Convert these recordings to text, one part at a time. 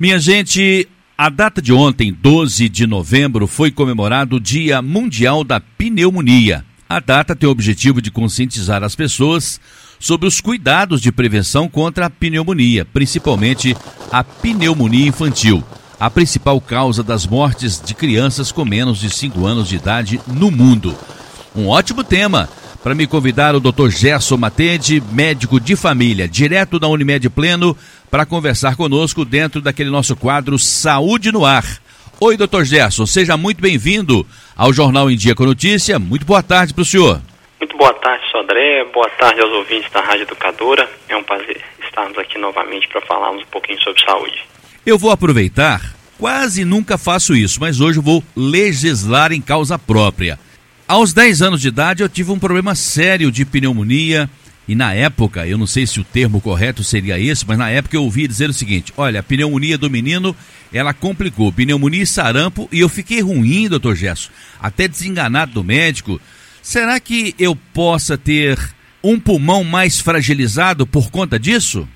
Minha gente, a data de ontem, 12 de novembro, foi comemorado o Dia Mundial da Pneumonia. A data tem o objetivo de conscientizar as pessoas sobre os cuidados de prevenção contra a pneumonia, principalmente a pneumonia infantil, a principal causa das mortes de crianças com menos de 5 anos de idade no mundo. Um ótimo tema para me convidar o Dr. Gerson Matede, médico de família, direto da Unimed Pleno, para conversar conosco dentro daquele nosso quadro Saúde no Ar. Oi, doutor Gerson, seja muito bem-vindo ao Jornal em Dia com Notícia. Muito boa tarde para o senhor. Muito boa tarde, Sodré. Boa tarde aos ouvintes da Rádio Educadora. É um prazer estarmos aqui novamente para falarmos um pouquinho sobre saúde. Eu vou aproveitar, quase nunca faço isso, mas hoje vou legislar em causa própria. Aos 10 anos de idade eu tive um problema sério de pneumonia e na época, eu não sei se o termo correto seria esse, mas na época eu ouvi dizer o seguinte: olha, a pneumonia do menino, ela complicou, pneumonia e sarampo, e eu fiquei ruim, doutor Gesso, até desenganado do médico. Será que eu possa ter um pulmão mais fragilizado por conta disso?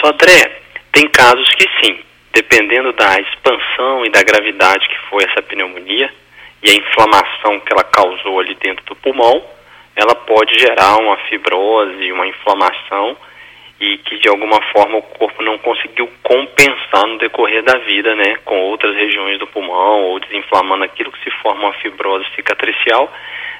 Sodré, tem casos que sim, dependendo da expansão e da gravidade que foi essa pneumonia e a inflamação que ela causou ali dentro do pulmão, ela pode gerar uma fibrose, uma inflamação e que de alguma forma o corpo não conseguiu compensar no decorrer da vida, né, com outras regiões do pulmão ou desinflamando aquilo que se forma uma fibrose cicatricial,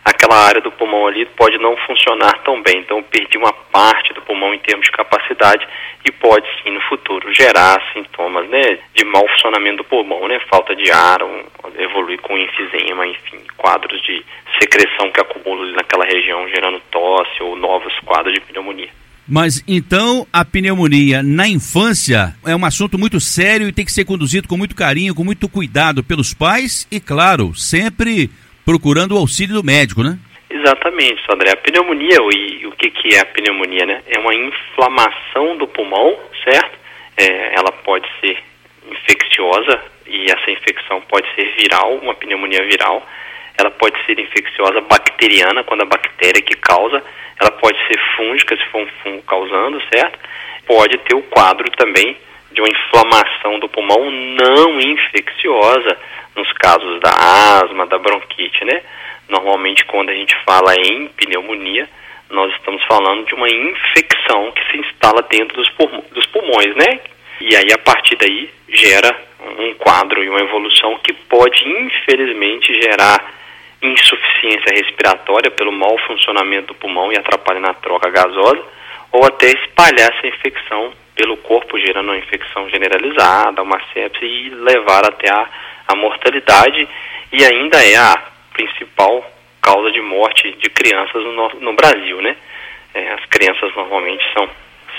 aquela área do pulmão ali pode não funcionar tão bem. Então, perdi uma parte do pulmão em termos de capacidade e pode sim no futuro gerar sintomas, né, de mau funcionamento do pulmão, né, falta de ar, um, evoluir com enfisema, enfim, quadros de secreção que acumulam naquela região gerando tosse ou novos quadros de pneumonia. Mas então a pneumonia na infância é um assunto muito sério e tem que ser conduzido com muito carinho, com muito cuidado pelos pais e, claro, sempre procurando o auxílio do médico, né? Exatamente, André. A pneumonia, e o que, que é a pneumonia, né? É uma inflamação do pulmão, certo? É, ela pode ser infecciosa e essa infecção pode ser viral, uma pneumonia viral. Ela pode ser infecciosa bacteriana, quando a bactéria que causa ela pode ser fúngica, se for um fungo causando, certo? Pode ter o quadro também de uma inflamação do pulmão não infecciosa, nos casos da asma, da bronquite, né? Normalmente, quando a gente fala em pneumonia, nós estamos falando de uma infecção que se instala dentro dos, pulmões, dos pulmões, né? E aí, a partir daí, gera um quadro e uma evolução que pode, infelizmente, gerar insuficiência respiratória pelo mau funcionamento do pulmão e atrapalha na troca gasosa, ou até espalhar essa infecção pelo corpo, gerando uma infecção generalizada, uma sepse e levar até a, a mortalidade e ainda é a principal causa de morte de crianças no, no Brasil, né? É, as crianças normalmente são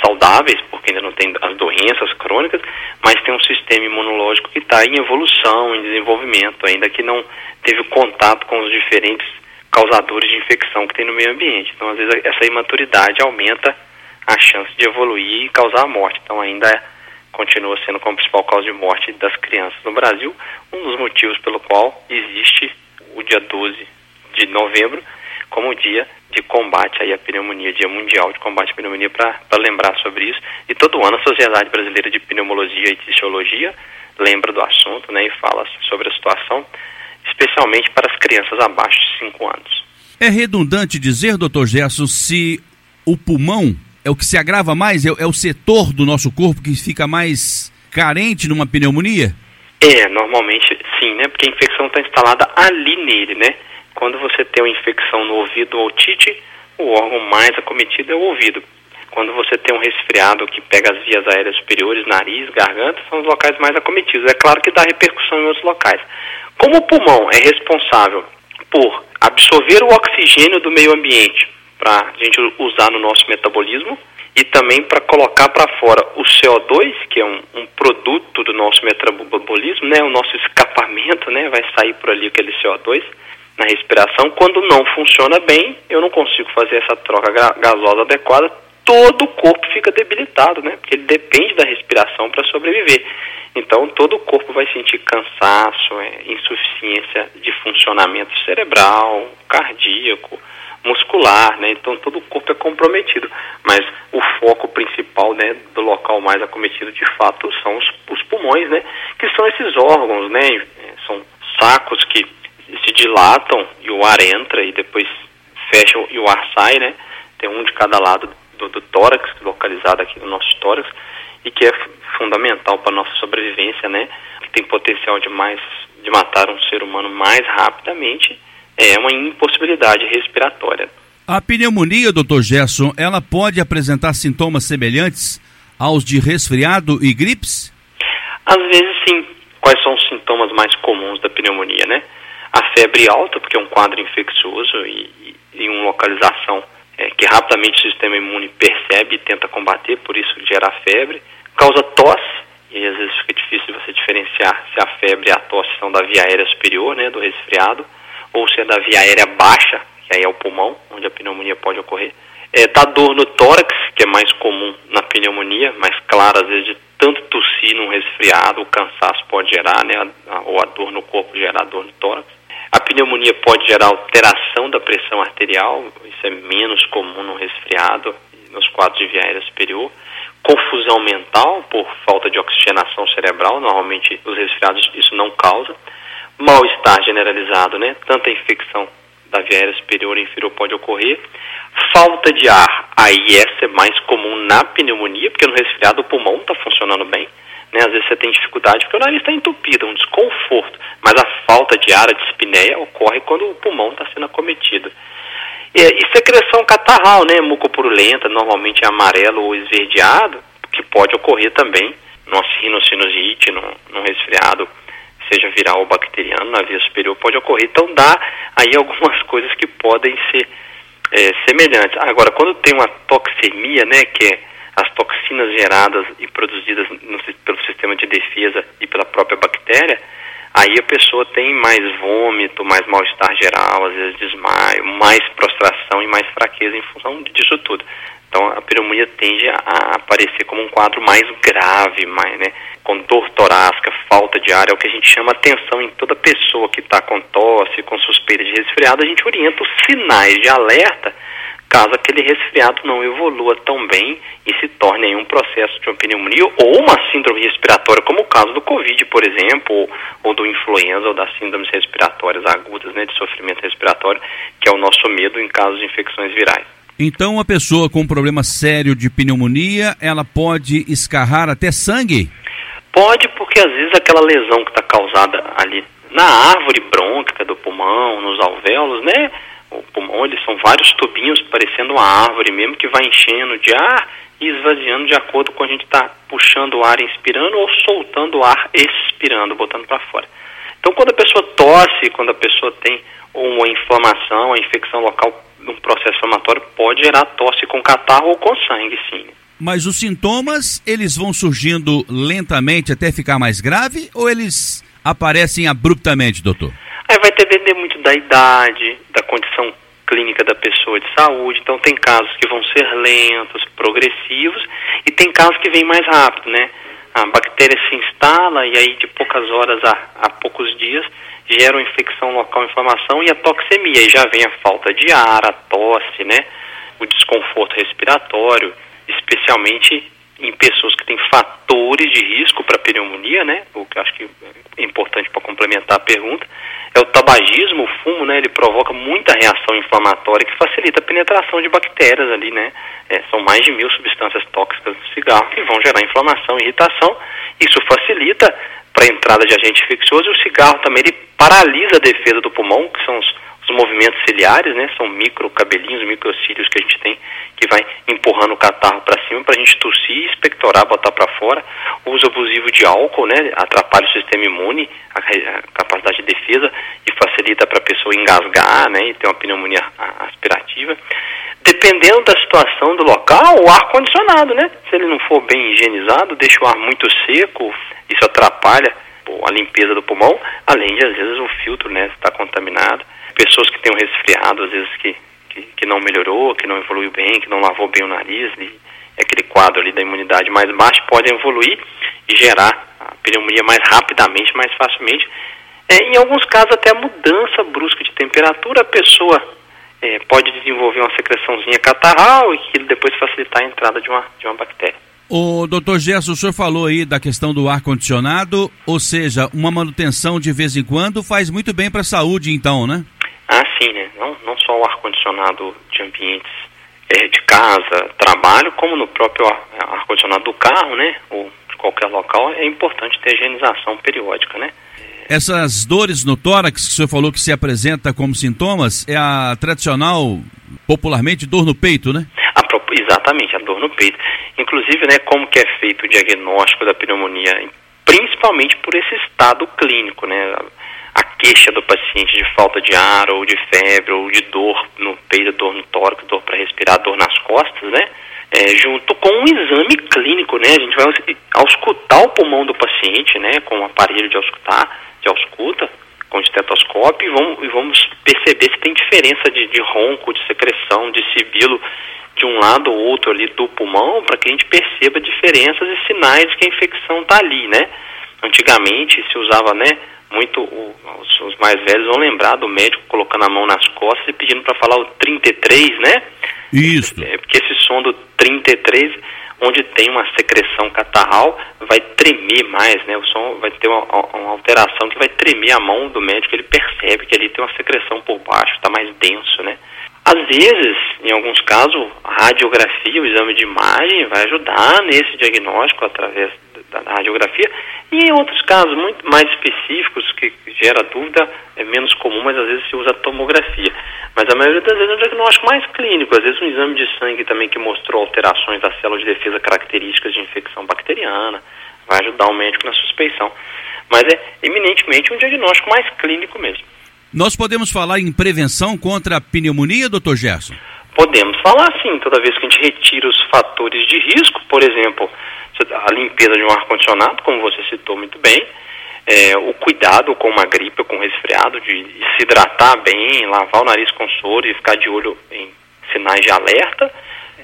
saudáveis, porque ainda não tem as doenças crônicas, mas tem um sistema imunológico que está em evolução, em desenvolvimento, ainda que não teve contato com os diferentes causadores de infecção que tem no meio ambiente. Então, às vezes, essa imaturidade aumenta a chance de evoluir e causar a morte. Então, ainda continua sendo como principal causa de morte das crianças no Brasil, um dos motivos pelo qual existe o dia 12 de novembro como dia de combate aí à pneumonia, Dia Mundial de Combate à Pneumonia, para lembrar sobre isso. E todo ano a Sociedade Brasileira de Pneumologia e Fisiologia lembra do assunto né, e fala sobre a situação, especialmente para as crianças abaixo de 5 anos. É redundante dizer, doutor Gerson, se o pulmão é o que se agrava mais, é, é o setor do nosso corpo que fica mais carente numa pneumonia? É, normalmente sim, né? Porque a infecção está instalada ali nele, né? Quando você tem uma infecção no ouvido ou otite, o órgão mais acometido é o ouvido. Quando você tem um resfriado que pega as vias aéreas superiores, nariz, garganta, são os locais mais acometidos. É claro que dá repercussão em outros locais. Como o pulmão é responsável por absorver o oxigênio do meio ambiente para a gente usar no nosso metabolismo e também para colocar para fora o CO2, que é um, um, produto do nosso metabolismo, né, o nosso escapamento, né, vai sair por ali aquele CO2 na respiração. Quando não funciona bem, eu não consigo fazer essa troca gasosa adequada, todo o corpo fica debilitado, né? Porque ele depende da respiração para sobreviver. Então, todo o corpo vai sentir cansaço, é, insuficiência de funcionamento cerebral, cardíaco, muscular, né? Então todo o corpo é comprometido, mas o foco principal, né, do local mais acometido de fato são os, os pulmões, né? Que são esses órgãos, né? São sacos que se dilatam e o ar entra e depois fecham e o ar sai, né? Tem um de cada lado do, do tórax, localizado aqui no nosso tórax, e que é fundamental para a nossa sobrevivência, né? Que tem potencial de mais de matar um ser humano mais rapidamente, é uma impossibilidade respiratória. A pneumonia, doutor Gerson, ela pode apresentar sintomas semelhantes aos de resfriado e gripes? Às vezes sim. Quais são os sintomas mais comuns da pneumonia, né? A febre alta, porque é um quadro infeccioso e, e, e uma localização é, que rapidamente o sistema imune percebe e tenta combater, por isso gera febre. Causa tosse, e às vezes fica difícil você diferenciar se a febre e a tosse são da via aérea superior, né, do resfriado, ou se é da via aérea baixa, que aí é o pulmão, onde a pneumonia pode ocorrer. É, dá dor no tórax, que é mais comum na pneumonia, mas claro, às vezes de tanto tossir num resfriado, o cansaço pode gerar, né, ou a dor no corpo gerar dor no tórax. A pneumonia pode gerar alteração da pressão arterial, isso é menos comum no resfriado, nos quadros de via aérea superior. Confusão mental por falta de oxigenação cerebral, normalmente os resfriados isso não causa. Mal-estar generalizado, né? Tanta infecção da via aérea superior e inferior pode ocorrer. Falta de ar, aí essa é mais comum na pneumonia, porque no resfriado o pulmão está funcionando bem. Né? Às vezes você tem dificuldade porque o nariz está entupido, um desconforto. Mas a falta de ar, a dispneia, ocorre quando o pulmão está sendo acometido. E, e secreção catarral, né? Mucopurulenta, normalmente é amarelo ou esverdeado, que pode ocorrer também numa rinocinusite, num, num resfriado, seja viral ou bacteriano, na via superior pode ocorrer. Então dá aí algumas coisas que podem ser é, semelhantes. Agora, quando tem uma toxemia, né, que é as toxinas geradas e produzidas no, pelo sistema de defesa e pela própria bactéria, aí a pessoa tem mais vômito, mais mal-estar geral, às vezes desmaio, mais prostração e mais fraqueza em função disso tudo. Então a pneumonia tende a aparecer como um quadro mais grave, mais, né, com dor torácica, falta de ar, é o que a gente chama atenção em toda pessoa que está com tosse, com suspeita de resfriado, a gente orienta os sinais de alerta caso aquele resfriado não evolua tão bem e se torne um processo de uma pneumonia ou uma síndrome respiratória, como o caso do Covid, por exemplo, ou, ou do influenza ou das síndromes respiratórias agudas, né, de sofrimento respiratório, que é o nosso medo em casos de infecções virais. Então, uma pessoa com um problema sério de pneumonia, ela pode escarrar até sangue? Pode, porque às vezes aquela lesão que está causada ali na árvore brônquica do pulmão, nos alvéolos, né, o pulmão, eles são vários tubinhos parecendo uma árvore mesmo que vai enchendo de ar e esvaziando de acordo com a gente está puxando o ar inspirando ou soltando o ar expirando, botando para fora. Então, quando a pessoa tosse, quando a pessoa tem uma inflamação, a infecção local num processo inflamatório, pode gerar tosse com catarro ou com sangue, sim. Mas os sintomas, eles vão surgindo lentamente até ficar mais grave ou eles aparecem abruptamente, doutor? Aí vai depender muito da idade, da condição clínica da pessoa de saúde. Então tem casos que vão ser lentos, progressivos, e tem casos que vêm mais rápido, né? A bactéria se instala e aí de poucas horas a, a poucos dias gera uma infecção local, inflamação e a toxemia. E já vem a falta de ar, a tosse, né? O desconforto respiratório, especialmente em pessoas que têm fatores de risco para pneumonia, né? O que acho que é importante para complementar a pergunta é o tabagismo, o fumo, né? Ele provoca muita reação inflamatória que facilita a penetração de bactérias ali, né? É, são mais de mil substâncias tóxicas do cigarro que vão gerar inflamação, irritação. Isso facilita para a entrada de agente infeccioso e o cigarro também ele paralisa a defesa do pulmão, que são os os movimentos ciliares, né? São micro cabelinhos, microcílios que a gente tem que vai empurrando o catarro para cima para a gente tossir, expectorar, botar para fora. O uso abusivo de álcool, né? Atrapalha o sistema imune, a, a capacidade de defesa e facilita para a pessoa engasgar, né? E ter uma pneumonia aspirativa. Dependendo da situação do local, o ar condicionado, né? Se ele não for bem higienizado, deixa o ar muito seco, isso atrapalha a limpeza do pulmão, além de às vezes o filtro, né, está contaminado pessoas que têm um resfriado, às vezes que, que, que, não melhorou, que não evoluiu bem, que não lavou bem o nariz, e aquele quadro ali da imunidade mais baixa, podem evoluir e gerar a pneumonia mais rapidamente, mais facilmente. É, em alguns casos, até a mudança brusca de temperatura, a pessoa é, pode desenvolver uma secreçãozinha catarral e que depois facilitar a entrada de uma, de uma bactéria. O doutor Gerson, o senhor falou aí da questão do ar-condicionado, ou seja, uma manutenção de vez em quando faz muito bem para a saúde, então, né? Ah, sim, né? Não, não só o ar-condicionado de ambientes é, de casa, trabalho, como no próprio ar-condicionado do carro, né? Ou de qualquer local, é importante ter higienização periódica, né? Essas dores no tórax que o senhor falou que se apresenta como sintomas, é a tradicional, popularmente, dor no peito, né? A, exatamente, a dor no peito. Inclusive, né, como que é feito o diagnóstico da pneumonia? Principalmente por esse estado clínico, né? A queixa do paciente de falta de ar, ou de febre, ou de dor no peito, dor no tórax, dor para respirar, dor nas costas, né? É, junto com um exame clínico, né? A gente vai auscultar o pulmão do paciente, né? Com um aparelho de auscultar, de ausculta, com estetoscópio, e vamos, e vamos perceber se tem diferença de, de ronco, de secreção, de sibilo de um lado ou outro ali do pulmão, para que a gente perceba diferenças e sinais de que a infecção está ali, né? Antigamente se usava, né? Muito, o, os, os, mais velhos vão lembrar do médico colocando a mão nas costas e pedindo para falar o 33, né? Isso. É, porque esse som do 33 onde tem uma secreção catarral, vai tremer mais, né? O som vai ter uma, uma, alteração que vai tremer a mão do médico, ele percebe que ali tem uma secreção por baixo, está mais denso, né? Às vezes, em alguns casos, a radiografia, o exame de imagem vai ajudar nesse diagnóstico através da, da radiografia. E em outros casos muito mais específicos, que gera dúvida, é menos comum, mas às vezes se usa tomografia. Mas a maioria das vezes é um diagnóstico mais clínico, às vezes um exame de sangue também que mostrou alterações das células de defesa características de infecção bacteriana, vai ajudar o médico na suspeição. Mas é eminentemente um diagnóstico mais clínico mesmo. Nós podemos falar em prevenção contra a pneumonia, doutor Gerson? Podemos falar sim, toda vez que a gente retira os fatores de risco, por exemplo, a limpeza de um ar-condicionado, como você citou muito bem, é, o cuidado com uma gripe com um resfriado, de se hidratar bem, lavar o nariz com soro e ficar de olho em sinais de alerta,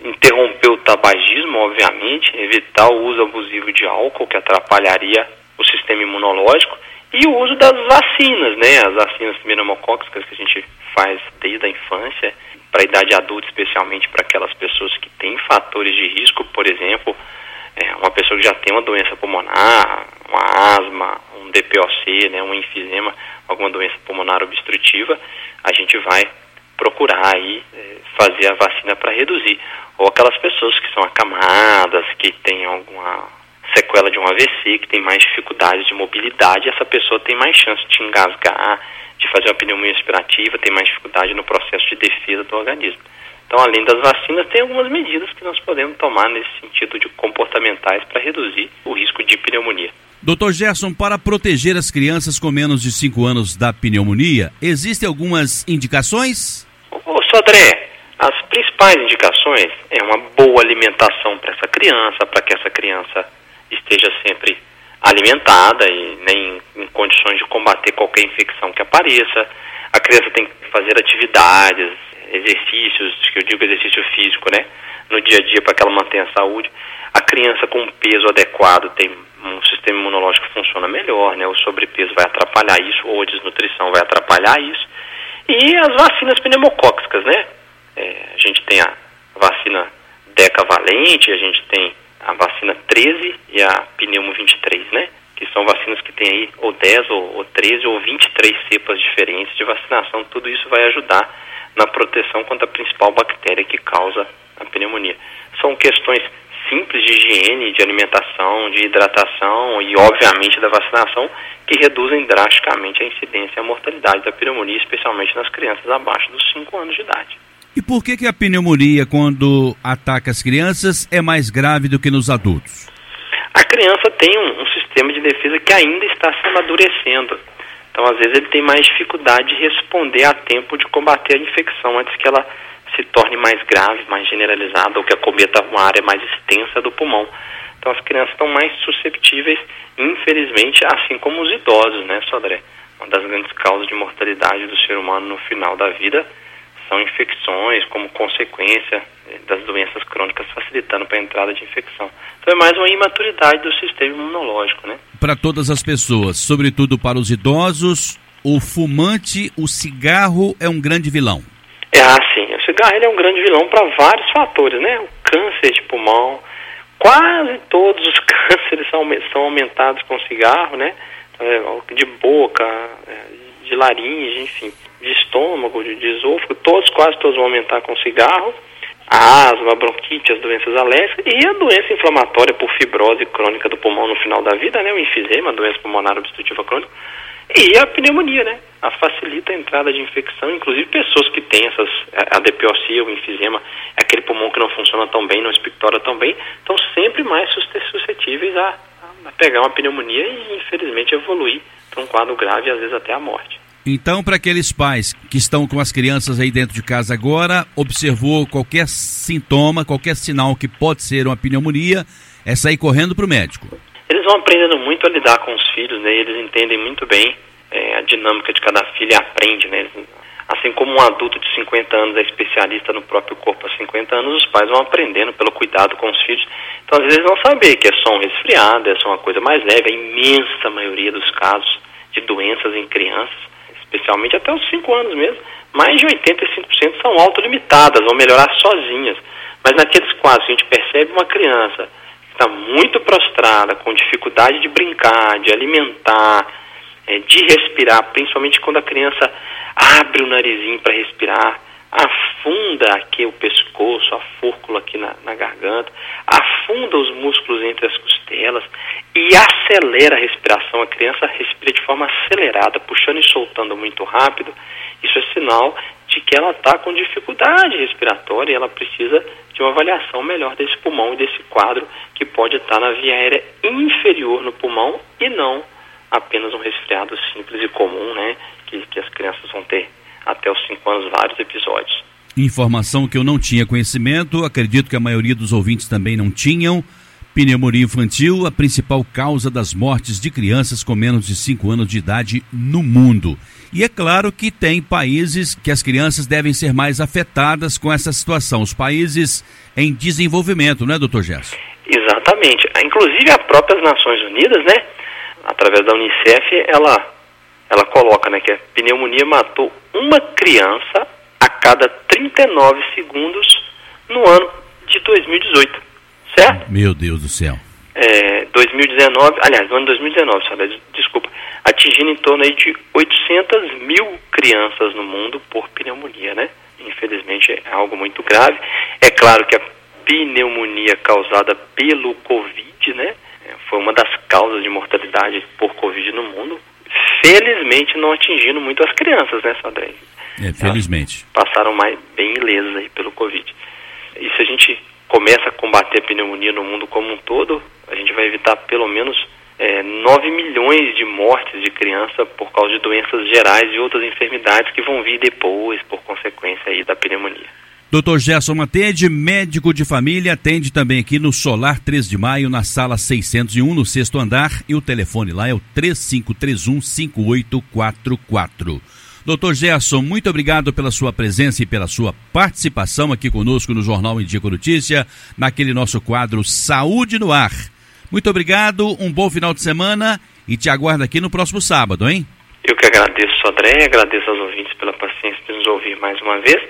interromper o tabagismo, obviamente, evitar o uso abusivo de álcool, que atrapalharia o sistema imunológico, e o uso das vacinas, né? As vacinas pneumocócicas que a gente faz desde a infância, para a idade adulta, especialmente para aquelas pessoas que têm fatores de risco, por exemplo, é, uma pessoa que já tem uma doença pulmonar, uma asma, um DPOC, né, um enfisema, alguma doença pulmonar obstrutiva, a gente vai procurar aí é, fazer a vacina para reduzir. Ou aquelas pessoas que são acamadas, que têm alguma sequela de um AVC, que tem mais dificuldades de mobilidade, essa pessoa tem mais chance de engasgar, de fazer uma pneumonia respirativa, tem mais dificuldade no processo de defesa do organismo. Então, além das vacinas, tem algumas medidas que nós podemos tomar nesse sentido de comportamentais para reduzir o risco de pneumonia. Doutor Gerson, para proteger as crianças com menos de 5 anos da pneumonia, existem algumas indicações? Ô, Sodré, as principais indicações é uma boa alimentação para essa criança, para que essa criança esteja sempre alimentada e nem em condições de combater qualquer infecção que apareça. A criança tem que fazer atividades, exercícios, que eu digo exercício físico, né, no dia a dia para que ela mantenha a saúde. A criança com peso adequado tem um sistema imunológico que funciona melhor, né? O sobrepeso vai atrapalhar isso ou a desnutrição vai atrapalhar isso. E as vacinas pneumocócicas, né? É, a gente tem a vacina decavalente, a gente tem a vacina 13 e a pneumo 23, né? Que são vacinas que tem aí ou 10 ou, ou 13 ou 23 cepas diferentes de vacinação. Tudo isso vai ajudar na proteção contra a principal bactéria que causa a pneumonia. São questões simples de higiene, de alimentação, de hidratação e, obviamente, da vacinação que reduzem drasticamente a incidência e a mortalidade da pneumonia, especialmente nas crianças abaixo dos 5 anos de idade. E por que, que a pneumonia, quando ataca as crianças, é mais grave do que nos adultos? A criança tem um, um sistema de defesa que ainda está se amadurecendo. Então, às vezes, ele tem mais dificuldade de responder a tempo de combater a infecção antes que ela se torne mais grave, mais generalizada, ou que acometa uma área mais extensa do pulmão. Então, as crianças estão mais susceptíveis, infelizmente, assim como os idosos, né, Sodré? Uma das grandes causas de mortalidade do ser humano no final da vida são infecções como consequência eh, das doenças crônicas facilitando para a entrada de infecção. Então é mais uma imaturidade do sistema imunológico, né? Para todas as pessoas, sobretudo para os idosos, o fumante, o cigarro é um grande vilão. É, assim, o cigarro ele é um grande vilão para vários fatores, né? O câncer de pulmão, quase todos os cânceres são, são aumentados com cigarro, né? É, de boca, é, de laringe, enfim, de estômago, de, esôfago, todos, quase todos vão aumentar com cigarro. A asma, a bronquite, as doenças alérgicas e a doença inflamatória por fibrose crônica do pulmão no final da vida, né? O enfisema, a doença pulmonar obstrutiva crônica. E a pneumonia, né? A facilita a entrada de infecção, inclusive pessoas que têm essas, a DPOC, o enfisema, aquele pulmão que não funciona tão bem, não expectora tão bem, estão sempre mais suscetíveis a, a pegar uma pneumonia e, infelizmente, evoluir para um quadro grave e às vezes até a morte. Então, para aqueles pais que estão com as crianças aí dentro de casa agora, observou qualquer sintoma, qualquer sinal que pode ser uma pneumonia, é sair correndo para o médico. Eles vão aprendendo muito a lidar com os filhos, né? Eles entendem muito bem é, a dinâmica de cada filho e aprende, né? Assim como um adulto de 50 anos é especialista no próprio corpo há 50 anos, os pais vão aprendendo pelo cuidado com os filhos. Então, às vezes, vão saber que é só um resfriado, é só uma coisa mais leve, a imensa maioria dos casos de doenças em crianças especialmente até os 5 anos mesmo, mais de 85% são autolimitadas, vão melhorar sozinhas. Mas naqueles quadros, a gente percebe uma criança que está muito prostrada, com dificuldade de brincar, de alimentar, é, de respirar, principalmente quando a criança abre o narizinho para respirar, afunda aqui o pescoço, a fúrcula aqui na, na, garganta, afunda os músculos entre as costelas e acelera a respiração. A criança respira de forma acelerada, puxando e soltando muito rápido. Isso é sinal de que ela está com dificuldade respiratória e ela precisa de uma avaliação melhor desse pulmão e desse quadro que pode estar na via aérea inferior no pulmão e não apenas um resfriado simples e comum, né, que, que as crianças vão ter até os 5 anos vários episódios. Informação que eu não tinha conhecimento, acredito que a maioria dos ouvintes também não tinham. Pneumonia infantil, a principal causa das mortes de crianças com menos de 5 anos de idade no mundo. E é claro que tem países que as crianças devem ser mais afetadas com essa situação. Os países em desenvolvimento, não é, doutor Gerson? Exatamente. Inclusive, as próprias Nações Unidas, né, através da Unicef, ela ela coloca né, que a pneumonia matou uma criança a cada 39 segundos no ano de 2018, certo? Meu Deus do céu. É, 2019, aliás, no ano 2019, sabe, desculpa, atingindo em torno aí de 800 mil crianças no mundo por pneumonia, né? Infelizmente é algo muito grave. É claro que a pneumonia causada pelo Covid, né? Foi uma das causas de mortalidade por Covid no mundo, felizmente não atingindo muito as crianças, né, Sandré? É, felizmente. Passaram mais bem ilesas aí pelo Covid. E se a gente começa a combater a pneumonia no mundo como um todo, a gente vai evitar pelo menos é, 9 milhões de mortes de criança por causa de doenças gerais e outras enfermidades que vão vir depois por consequência aí da pneumonia. Dr. Gerson Matede, médico de família, atende também aqui no Solar 3 de Maio, na sala 601, no sexto andar, e o telefone lá é o 3531-5844. Doutor Gerson, muito obrigado pela sua presença e pela sua participação aqui conosco no Jornal Indico Notícia, naquele nosso quadro Saúde no Ar. Muito obrigado, um bom final de semana e te aguardo aqui no próximo sábado, hein? Eu que agradeço, André, agradeço aos ouvintes pela paciência de nos ouvir mais uma vez.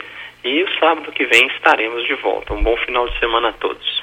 E o sábado que vem estaremos de volta. Um bom final de semana a todos.